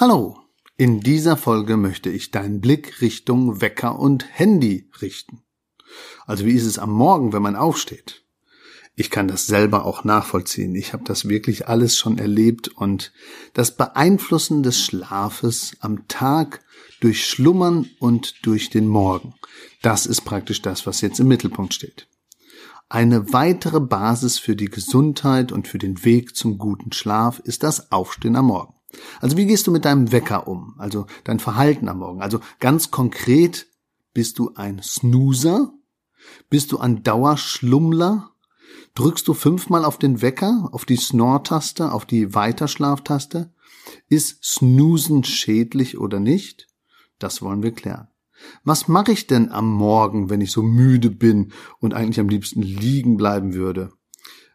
Hallo, in dieser Folge möchte ich deinen Blick Richtung Wecker und Handy richten. Also wie ist es am Morgen, wenn man aufsteht? Ich kann das selber auch nachvollziehen. Ich habe das wirklich alles schon erlebt und das Beeinflussen des Schlafes am Tag durch Schlummern und durch den Morgen. Das ist praktisch das, was jetzt im Mittelpunkt steht. Eine weitere Basis für die Gesundheit und für den Weg zum guten Schlaf ist das Aufstehen am Morgen. Also wie gehst du mit deinem Wecker um? Also dein Verhalten am Morgen. Also ganz konkret, bist du ein Snoozer? Bist du ein Dauerschlummler? Drückst du fünfmal auf den Wecker, auf die Snore-Taste, auf die Weiterschlaftaste? Ist Snoosen schädlich oder nicht? Das wollen wir klären. Was mache ich denn am Morgen, wenn ich so müde bin und eigentlich am liebsten liegen bleiben würde?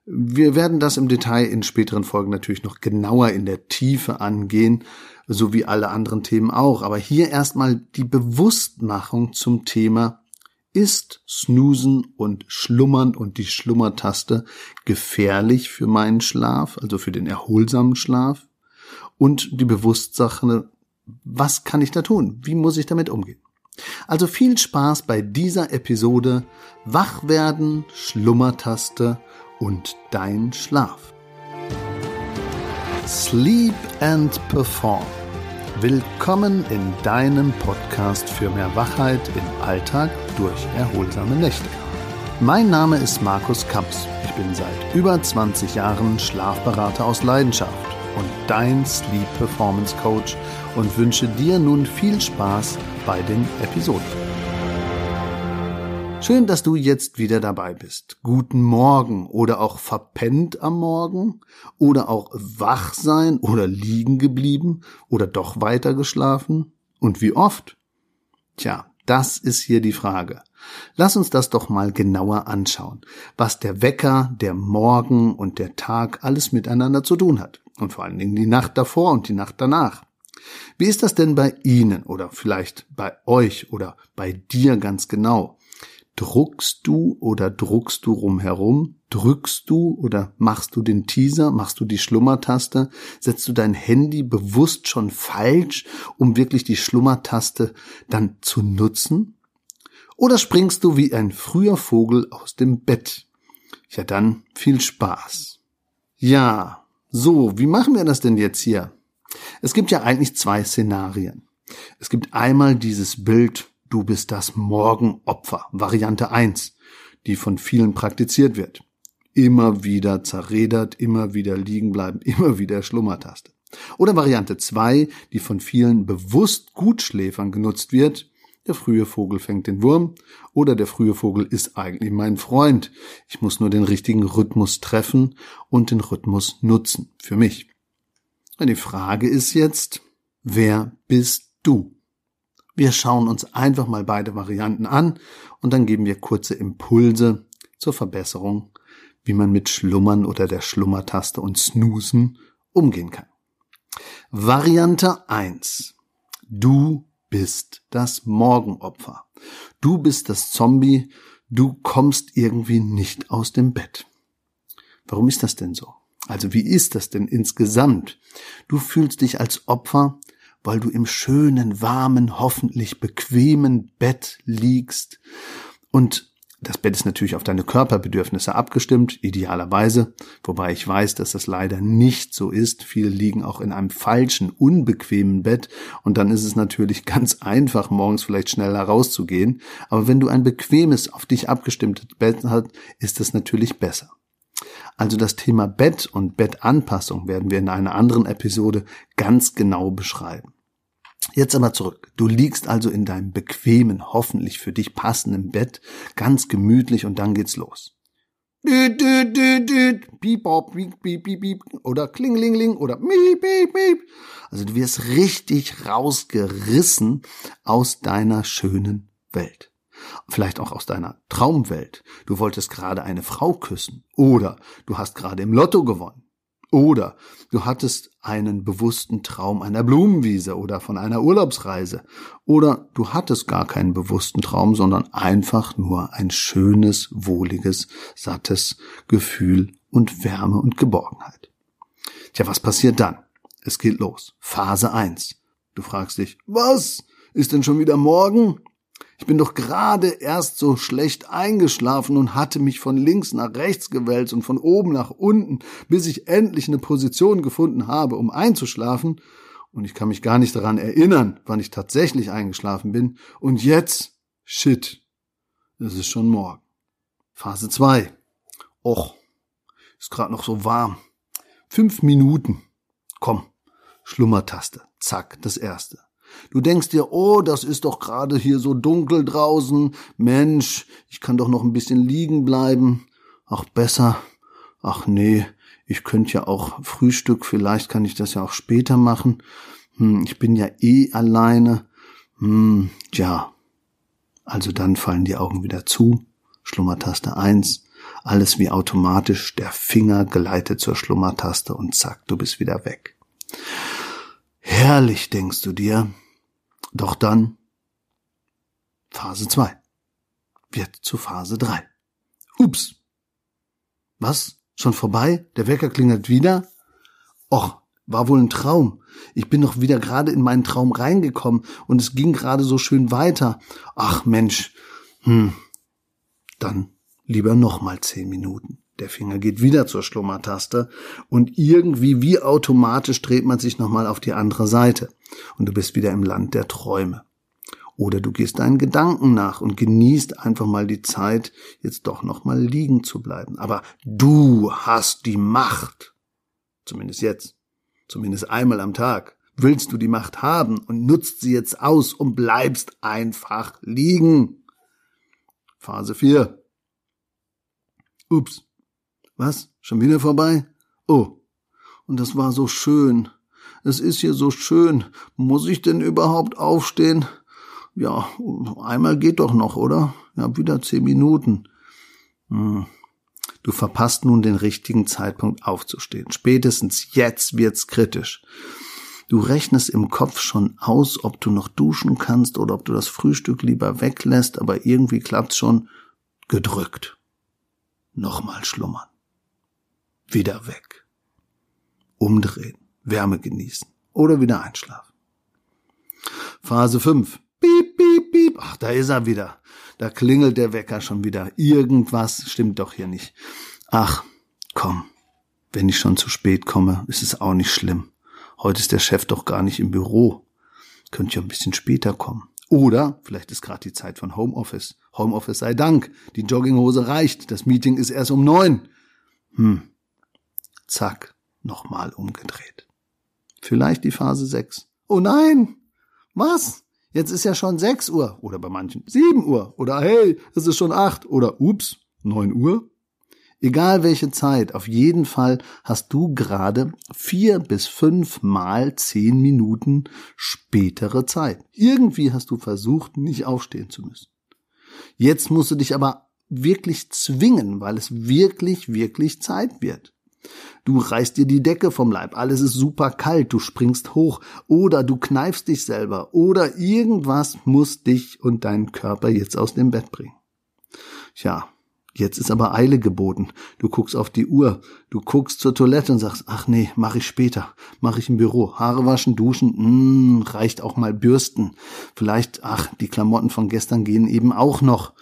Wir werden das im Detail in späteren Folgen natürlich noch genauer in der Tiefe angehen, so wie alle anderen Themen auch. Aber hier erstmal die Bewusstmachung zum Thema ist Snoosen und Schlummern und die Schlummertaste gefährlich für meinen Schlaf, also für den erholsamen Schlaf? Und die Bewusstsache, was kann ich da tun? Wie muss ich damit umgehen? Also viel Spaß bei dieser Episode Wach werden, Schlummertaste und dein Schlaf. Sleep and Perform. Willkommen in deinem Podcast für mehr Wachheit im Alltag durch erholsame Nächte. Mein Name ist Markus Kamps. Ich bin seit über 20 Jahren Schlafberater aus Leidenschaft und dein Sleep Performance Coach und wünsche dir nun viel Spaß bei den Episoden. Schön, dass du jetzt wieder dabei bist. Guten Morgen oder auch verpennt am Morgen oder auch wach sein oder liegen geblieben oder doch weiter geschlafen und wie oft? Tja, das ist hier die Frage. Lass uns das doch mal genauer anschauen, was der Wecker, der Morgen und der Tag alles miteinander zu tun hat. Und vor allen Dingen die Nacht davor und die Nacht danach. Wie ist das denn bei Ihnen oder vielleicht bei euch oder bei dir ganz genau? Druckst du oder druckst du rumherum? Drückst du oder machst du den Teaser? Machst du die Schlummertaste? Setzt du dein Handy bewusst schon falsch, um wirklich die Schlummertaste dann zu nutzen? Oder springst du wie ein früher Vogel aus dem Bett? Ja, dann viel Spaß. Ja, so, wie machen wir das denn jetzt hier? Es gibt ja eigentlich zwei Szenarien. Es gibt einmal dieses Bild Du bist das Morgenopfer, Variante 1, die von vielen praktiziert wird. Immer wieder zerredert, immer wieder liegen bleiben, immer wieder Schlummertaste. Oder Variante 2, die von vielen bewusst Gutschläfern genutzt wird. Der frühe Vogel fängt den Wurm oder der frühe Vogel ist eigentlich mein Freund. Ich muss nur den richtigen Rhythmus treffen und den Rhythmus nutzen für mich. Und die Frage ist jetzt, wer bist du? Wir schauen uns einfach mal beide Varianten an und dann geben wir kurze Impulse zur Verbesserung, wie man mit Schlummern oder der Schlummertaste und Snoosen umgehen kann. Variante 1. Du bist das Morgenopfer. Du bist das Zombie. Du kommst irgendwie nicht aus dem Bett. Warum ist das denn so? Also wie ist das denn insgesamt? Du fühlst dich als Opfer weil du im schönen, warmen, hoffentlich bequemen Bett liegst. Und das Bett ist natürlich auf deine Körperbedürfnisse abgestimmt, idealerweise, wobei ich weiß, dass das leider nicht so ist. Viele liegen auch in einem falschen, unbequemen Bett und dann ist es natürlich ganz einfach, morgens vielleicht schneller rauszugehen. Aber wenn du ein bequemes, auf dich abgestimmtes Bett hast, ist es natürlich besser. Also das Thema Bett und Bettanpassung werden wir in einer anderen Episode ganz genau beschreiben. Jetzt aber zurück. Du liegst also in deinem bequemen, hoffentlich für dich passenden Bett, ganz gemütlich und dann geht's los. Düt, düt, düt, düt, piep, piep, piep, piep, piep, oder klinglingling oder miep, miep, miep. Also du wirst richtig rausgerissen aus deiner schönen Welt. Vielleicht auch aus deiner Traumwelt. Du wolltest gerade eine Frau küssen oder du hast gerade im Lotto gewonnen oder du hattest einen bewussten Traum einer Blumenwiese oder von einer Urlaubsreise. Oder du hattest gar keinen bewussten Traum, sondern einfach nur ein schönes, wohliges, sattes Gefühl und Wärme und Geborgenheit. Tja, was passiert dann? Es geht los. Phase 1. Du fragst dich, was? Ist denn schon wieder morgen? Ich bin doch gerade erst so schlecht eingeschlafen und hatte mich von links nach rechts gewälzt und von oben nach unten, bis ich endlich eine Position gefunden habe, um einzuschlafen. Und ich kann mich gar nicht daran erinnern, wann ich tatsächlich eingeschlafen bin. Und jetzt, shit, es ist schon morgen. Phase 2. Och, ist gerade noch so warm. Fünf Minuten. Komm, Schlummertaste. Zack, das erste. Du denkst dir, oh, das ist doch gerade hier so dunkel draußen. Mensch, ich kann doch noch ein bisschen liegen bleiben. Ach, besser. Ach nee, ich könnte ja auch Frühstück, vielleicht kann ich das ja auch später machen. Hm, ich bin ja eh alleine. Hm, ja. Also dann fallen die Augen wieder zu. Schlummertaste eins. Alles wie automatisch. Der Finger gleitet zur Schlummertaste und zack, du bist wieder weg. Herrlich, denkst du dir. Doch dann Phase 2 wird zu Phase 3. Ups. Was? Schon vorbei? Der Wecker klingelt wieder? Och, war wohl ein Traum. Ich bin doch wieder gerade in meinen Traum reingekommen und es ging gerade so schön weiter. Ach Mensch. Hm. Dann lieber noch mal zehn Minuten. Der Finger geht wieder zur Schlummertaste und irgendwie wie automatisch dreht man sich nochmal auf die andere Seite und du bist wieder im Land der Träume. Oder du gehst deinen Gedanken nach und genießt einfach mal die Zeit, jetzt doch nochmal liegen zu bleiben. Aber du hast die Macht. Zumindest jetzt. Zumindest einmal am Tag. Willst du die Macht haben und nutzt sie jetzt aus und bleibst einfach liegen. Phase 4. Ups. Was? Schon wieder vorbei? Oh. Und das war so schön. Es ist hier so schön. Muss ich denn überhaupt aufstehen? Ja, einmal geht doch noch, oder? Ja, wieder zehn Minuten. Hm. Du verpasst nun den richtigen Zeitpunkt aufzustehen. Spätestens jetzt wird's kritisch. Du rechnest im Kopf schon aus, ob du noch duschen kannst oder ob du das Frühstück lieber weglässt, aber irgendwie klappt's schon gedrückt. Nochmal schlummern wieder weg. Umdrehen, Wärme genießen oder wieder einschlafen. Phase 5. Piep, piep, piep. Ach, da ist er wieder. Da klingelt der Wecker schon wieder. Irgendwas stimmt doch hier nicht. Ach, komm. Wenn ich schon zu spät komme, ist es auch nicht schlimm. Heute ist der Chef doch gar nicht im Büro. Könnt ja ein bisschen später kommen. Oder vielleicht ist gerade die Zeit von Homeoffice. Homeoffice sei Dank. Die Jogginghose reicht. Das Meeting ist erst um neun. Hm, zack, nochmal umgedreht. Vielleicht die Phase 6. Oh nein! Was? Jetzt ist ja schon 6 Uhr oder bei manchen 7 Uhr oder hey, es ist schon 8 oder ups, 9 Uhr. Egal welche Zeit, auf jeden Fall hast du gerade vier bis fünf mal zehn Minuten spätere Zeit. Irgendwie hast du versucht, nicht aufstehen zu müssen. Jetzt musst du dich aber wirklich zwingen, weil es wirklich, wirklich Zeit wird. Du reißt dir die Decke vom Leib, alles ist super kalt, du springst hoch. Oder du kneifst dich selber. Oder irgendwas muss dich und deinen Körper jetzt aus dem Bett bringen. Tja, jetzt ist aber Eile geboten. Du guckst auf die Uhr, du guckst zur Toilette und sagst, ach nee, mach ich später, mach ich im Büro. Haare waschen, duschen, mh, reicht auch mal bürsten. Vielleicht, ach, die Klamotten von gestern gehen eben auch noch.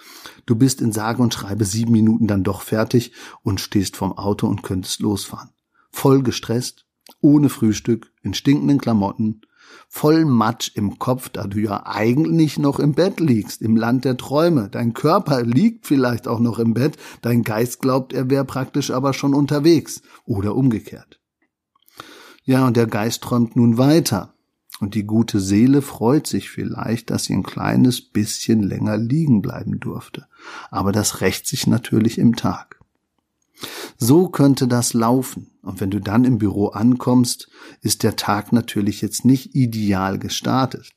Du bist in sage und schreibe sieben Minuten dann doch fertig und stehst vorm Auto und könntest losfahren. Voll gestresst, ohne Frühstück, in stinkenden Klamotten, voll Matsch im Kopf, da du ja eigentlich noch im Bett liegst, im Land der Träume. Dein Körper liegt vielleicht auch noch im Bett, dein Geist glaubt, er wäre praktisch aber schon unterwegs oder umgekehrt. Ja, und der Geist träumt nun weiter. Und die gute Seele freut sich vielleicht, dass sie ein kleines bisschen länger liegen bleiben durfte. Aber das rächt sich natürlich im Tag. So könnte das laufen. Und wenn du dann im Büro ankommst, ist der Tag natürlich jetzt nicht ideal gestartet.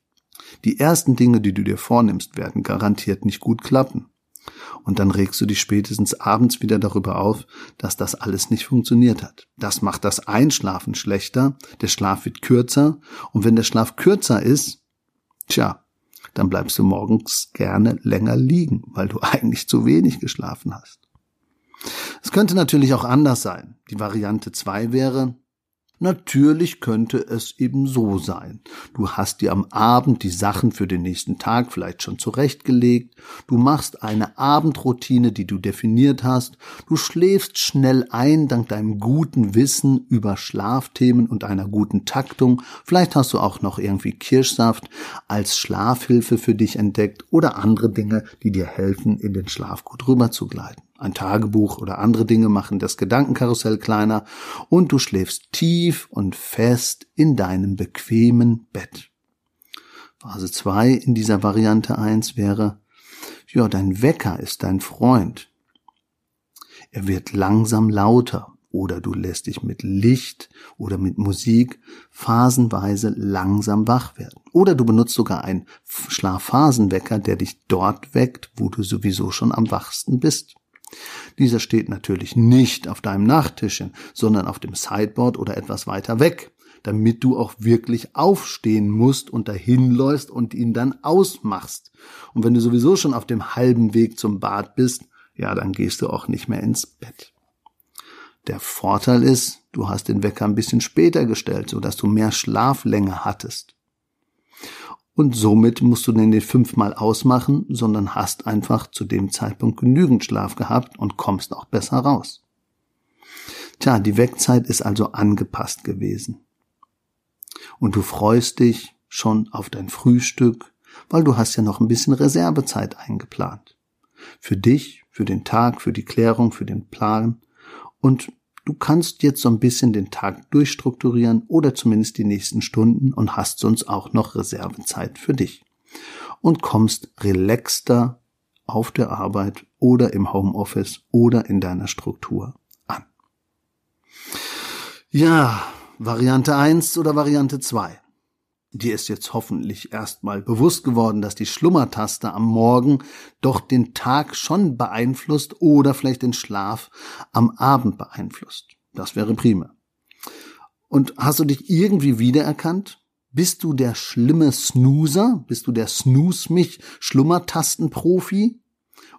Die ersten Dinge, die du dir vornimmst, werden garantiert nicht gut klappen. Und dann regst du dich spätestens abends wieder darüber auf, dass das alles nicht funktioniert hat. Das macht das Einschlafen schlechter, der Schlaf wird kürzer und wenn der Schlaf kürzer ist, tja, dann bleibst du morgens gerne länger liegen, weil du eigentlich zu wenig geschlafen hast. Es könnte natürlich auch anders sein. Die Variante zwei wäre, Natürlich könnte es eben so sein. Du hast dir am Abend die Sachen für den nächsten Tag vielleicht schon zurechtgelegt, du machst eine Abendroutine, die du definiert hast, du schläfst schnell ein dank deinem guten Wissen über Schlafthemen und einer guten Taktung, vielleicht hast du auch noch irgendwie Kirschsaft als Schlafhilfe für dich entdeckt oder andere Dinge, die dir helfen, in den Schlaf gut rüberzugleiten. Ein Tagebuch oder andere Dinge machen das Gedankenkarussell kleiner und du schläfst tief und fest in deinem bequemen Bett. Phase 2 in dieser Variante 1 wäre, ja, dein Wecker ist dein Freund. Er wird langsam lauter oder du lässt dich mit Licht oder mit Musik phasenweise langsam wach werden. Oder du benutzt sogar einen Schlafphasenwecker, der dich dort weckt, wo du sowieso schon am wachsten bist. Dieser steht natürlich nicht auf deinem Nachttischchen, sondern auf dem Sideboard oder etwas weiter weg, damit du auch wirklich aufstehen musst und dahin läufst und ihn dann ausmachst. Und wenn du sowieso schon auf dem halben Weg zum Bad bist, ja, dann gehst du auch nicht mehr ins Bett. Der Vorteil ist, du hast den Wecker ein bisschen später gestellt, so dass du mehr Schlaflänge hattest. Und somit musst du den nicht fünfmal ausmachen, sondern hast einfach zu dem Zeitpunkt genügend Schlaf gehabt und kommst auch besser raus. Tja, die Wegzeit ist also angepasst gewesen. Und du freust dich schon auf dein Frühstück, weil du hast ja noch ein bisschen Reservezeit eingeplant. Für dich, für den Tag, für die Klärung, für den Plan. Und Du kannst jetzt so ein bisschen den Tag durchstrukturieren oder zumindest die nächsten Stunden und hast sonst auch noch Reservezeit für dich. Und kommst relaxter auf der Arbeit oder im Homeoffice oder in deiner Struktur an. Ja, Variante 1 oder Variante 2. Dir ist jetzt hoffentlich erstmal bewusst geworden, dass die Schlummertaste am Morgen doch den Tag schon beeinflusst oder vielleicht den Schlaf am Abend beeinflusst. Das wäre prima. Und hast du dich irgendwie wiedererkannt? Bist du der schlimme Snoozer? Bist du der Snooze mich Schlummertastenprofi?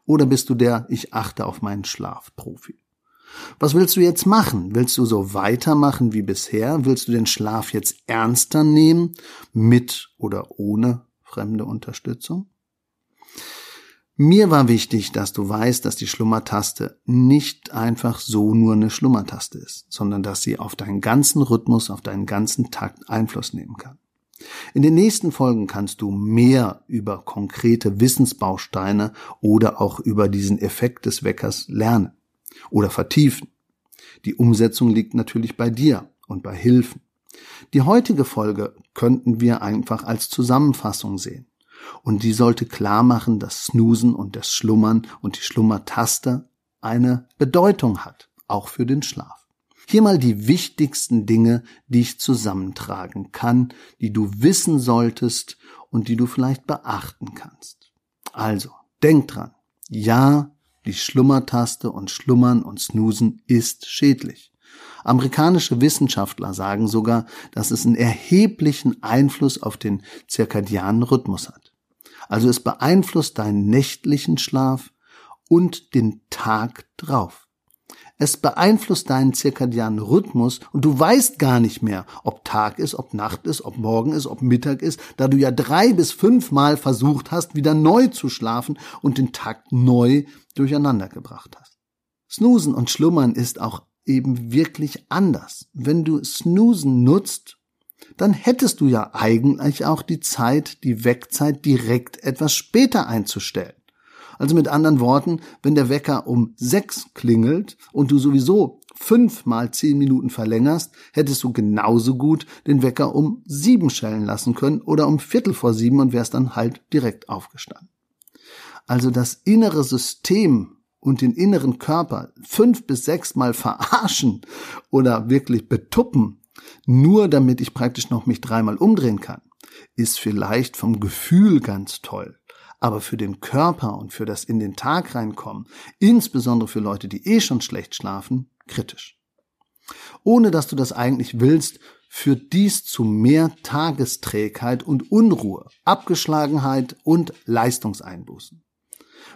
Oder bist du der Ich achte auf meinen Schlaf Profi? Was willst du jetzt machen? Willst du so weitermachen wie bisher? Willst du den Schlaf jetzt ernster nehmen, mit oder ohne fremde Unterstützung? Mir war wichtig, dass du weißt, dass die Schlummertaste nicht einfach so nur eine Schlummertaste ist, sondern dass sie auf deinen ganzen Rhythmus, auf deinen ganzen Takt Einfluss nehmen kann. In den nächsten Folgen kannst du mehr über konkrete Wissensbausteine oder auch über diesen Effekt des Weckers lernen oder vertiefen. Die Umsetzung liegt natürlich bei dir und bei Hilfen. Die heutige Folge könnten wir einfach als Zusammenfassung sehen. Und die sollte klar machen, dass Snoosen und das Schlummern und die Schlummertaste eine Bedeutung hat, auch für den Schlaf. Hier mal die wichtigsten Dinge, die ich zusammentragen kann, die du wissen solltest und die du vielleicht beachten kannst. Also, denk dran. Ja, die Schlummertaste und Schlummern und Snoosen ist schädlich. Amerikanische Wissenschaftler sagen sogar, dass es einen erheblichen Einfluss auf den zirkadianen Rhythmus hat. Also es beeinflusst deinen nächtlichen Schlaf und den Tag drauf. Es beeinflusst deinen zirkadianen Rhythmus und du weißt gar nicht mehr, ob Tag ist, ob Nacht ist, ob Morgen ist, ob Mittag ist, da du ja drei bis fünfmal versucht hast, wieder neu zu schlafen und den Tag neu durcheinander gebracht hast. Snoosen und Schlummern ist auch eben wirklich anders. Wenn du Snoosen nutzt, dann hättest du ja eigentlich auch die Zeit, die Wegzeit direkt etwas später einzustellen. Also mit anderen Worten, wenn der Wecker um sechs klingelt und du sowieso fünf mal zehn Minuten verlängerst, hättest du genauso gut den Wecker um sieben schellen lassen können oder um Viertel vor sieben und wärst dann halt direkt aufgestanden. Also das innere System und den inneren Körper fünf bis sechs Mal verarschen oder wirklich betuppen, nur damit ich praktisch noch mich dreimal umdrehen kann, ist vielleicht vom Gefühl ganz toll aber für den Körper und für das in den Tag reinkommen, insbesondere für Leute, die eh schon schlecht schlafen, kritisch. Ohne dass du das eigentlich willst, führt dies zu mehr Tagesträgheit und Unruhe, Abgeschlagenheit und Leistungseinbußen.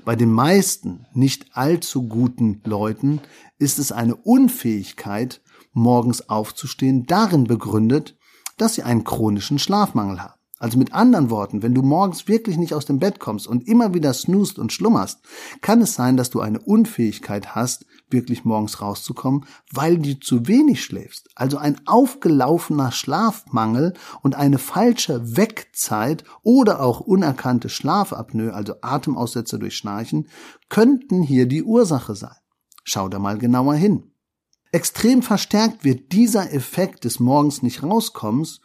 Bei den meisten nicht allzu guten Leuten ist es eine Unfähigkeit, morgens aufzustehen, darin begründet, dass sie einen chronischen Schlafmangel haben. Also mit anderen Worten, wenn du morgens wirklich nicht aus dem Bett kommst und immer wieder snoost und schlummerst, kann es sein, dass du eine Unfähigkeit hast, wirklich morgens rauszukommen, weil du zu wenig schläfst. Also ein aufgelaufener Schlafmangel und eine falsche Wegzeit oder auch unerkannte Schlafapnoe, also Atemaussetzer durch Schnarchen, könnten hier die Ursache sein. Schau da mal genauer hin. Extrem verstärkt wird dieser Effekt des Morgens nicht rauskommens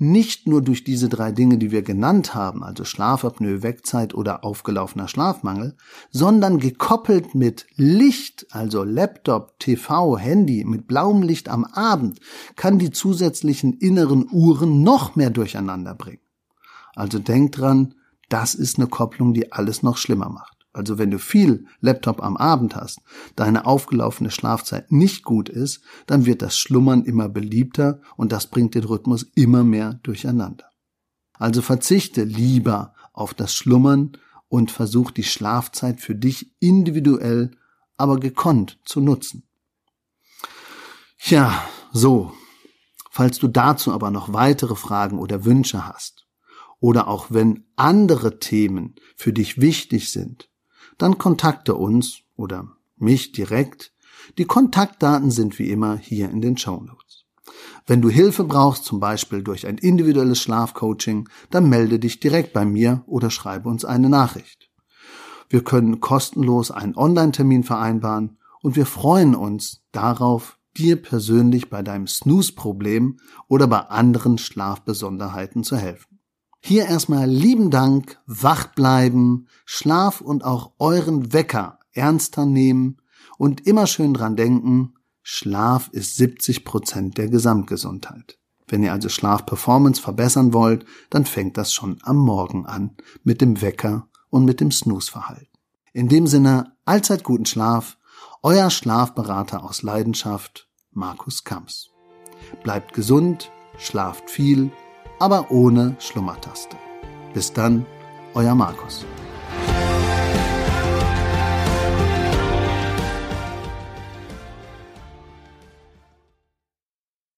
nicht nur durch diese drei Dinge, die wir genannt haben, also Schlafapnoe, Wegzeit oder aufgelaufener Schlafmangel, sondern gekoppelt mit Licht, also Laptop, TV, Handy, mit blauem Licht am Abend, kann die zusätzlichen inneren Uhren noch mehr durcheinander bringen. Also denk dran, das ist eine Kopplung, die alles noch schlimmer macht. Also wenn du viel Laptop am Abend hast, deine aufgelaufene Schlafzeit nicht gut ist, dann wird das Schlummern immer beliebter und das bringt den Rhythmus immer mehr durcheinander. Also verzichte lieber auf das Schlummern und versuch die Schlafzeit für dich individuell, aber gekonnt zu nutzen. Ja, so. Falls du dazu aber noch weitere Fragen oder Wünsche hast, oder auch wenn andere Themen für dich wichtig sind, dann kontakte uns oder mich direkt. Die Kontaktdaten sind wie immer hier in den Show Notes. Wenn du Hilfe brauchst, zum Beispiel durch ein individuelles Schlafcoaching, dann melde dich direkt bei mir oder schreibe uns eine Nachricht. Wir können kostenlos einen Online-Termin vereinbaren und wir freuen uns darauf, dir persönlich bei deinem Snooze-Problem oder bei anderen Schlafbesonderheiten zu helfen. Hier erstmal lieben Dank, wach bleiben, Schlaf und auch euren Wecker ernster nehmen und immer schön dran denken, Schlaf ist 70 Prozent der Gesamtgesundheit. Wenn ihr also Schlafperformance verbessern wollt, dann fängt das schon am Morgen an mit dem Wecker und mit dem Snooze-Verhalten. In dem Sinne, allzeit guten Schlaf, euer Schlafberater aus Leidenschaft, Markus Kamps. Bleibt gesund, schlaft viel aber ohne Schlummertaste. Bis dann, euer Markus.